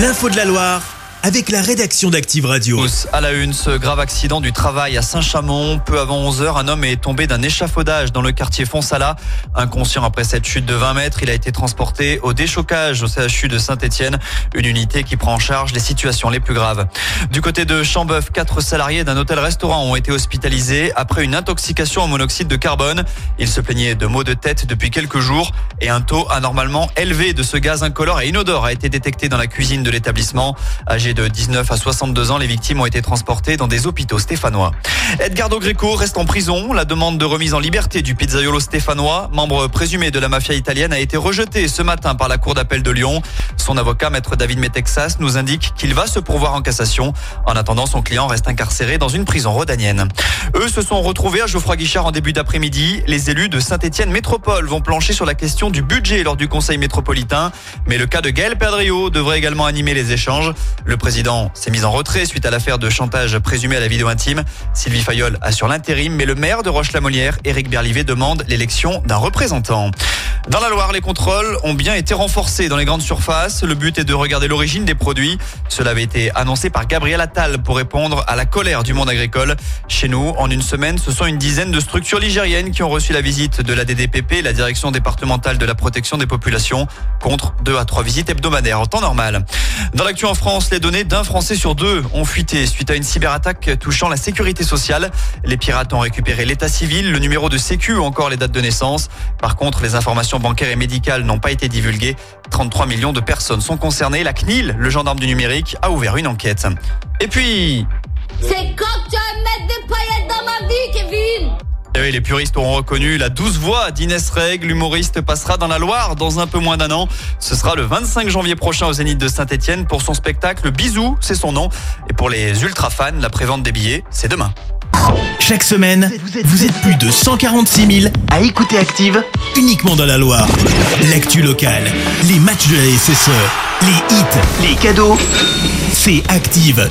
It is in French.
L'info de la Loire avec la rédaction d'Active Radio. À la une, ce grave accident du travail à Saint-Chamond. Peu avant 11 heures, un homme est tombé d'un échafaudage dans le quartier Fonsala. Inconscient après cette chute de 20 mètres, il a été transporté au déchocage au CHU de Saint-Etienne, une unité qui prend en charge les situations les plus graves. Du côté de Chambeuf, quatre salariés d'un hôtel-restaurant ont été hospitalisés après une intoxication au monoxyde de carbone. Ils se plaignaient de maux de tête depuis quelques jours et un taux anormalement élevé de ce gaz incolore et inodore a été détecté dans la cuisine de l'établissement. Âgé de 19 à 62 ans, les victimes ont été transportées dans des hôpitaux stéphanois. Edgardo Greco reste en prison. La demande de remise en liberté du pizzaiolo stéphanois, membre présumé de la mafia italienne, a été rejetée ce matin par la Cour d'appel de Lyon. Son avocat, maître David Metexas, nous indique qu'il va se pourvoir en cassation. En attendant, son client reste incarcéré dans une prison rhodanienne. Eux se sont retrouvés à Geoffroy Guichard en début d'après-midi. Les élus de Saint-Etienne Métropole vont plancher sur la question du budget lors du conseil métropolitain. Mais le cas de Gaël Perdriau devrait également animer les échanges. Le président s'est mis en retrait suite à l'affaire de chantage présumé à la vidéo intime. Sylvie Fayol assure l'intérim, mais le maire de Roche-la-Molière, Éric Berlivet, demande l'élection d'un représentant. Dans la Loire, les contrôles ont bien été renforcés dans les grandes surfaces. Le but est de regarder l'origine des produits. Cela avait été annoncé par Gabriel Attal pour répondre à la colère du monde agricole. Chez nous, en une semaine, ce sont une dizaine de structures ligériennes qui ont reçu la visite de la DDPP, la direction départementale de la protection des populations, contre deux à trois visites hebdomadaires en temps normal. Dans l'actu en France, les données d'un Français sur deux ont fuité suite à une cyberattaque touchant la sécurité sociale. Les pirates ont récupéré l'état civil, le numéro de sécu ou encore les dates de naissance. Par contre, les informations bancaires et médicales n'ont pas été divulguées. 33 millions de personnes sont concernées. La CNIL, le gendarme du numérique, a ouvert une enquête. Et puis... et les puristes auront reconnu la douce voix d'Inès Reg. L'humoriste passera dans la Loire dans un peu moins d'un an. Ce sera le 25 janvier prochain au Zénith de Saint-Etienne pour son spectacle Bisous, c'est son nom. Et pour les ultra fans, la prévente des billets, c'est demain. Chaque semaine, vous êtes plus de 146 000 à écouter Active uniquement dans la Loire. L'actu locale, les matchs de la SSE, les hits, les cadeaux, c'est Active.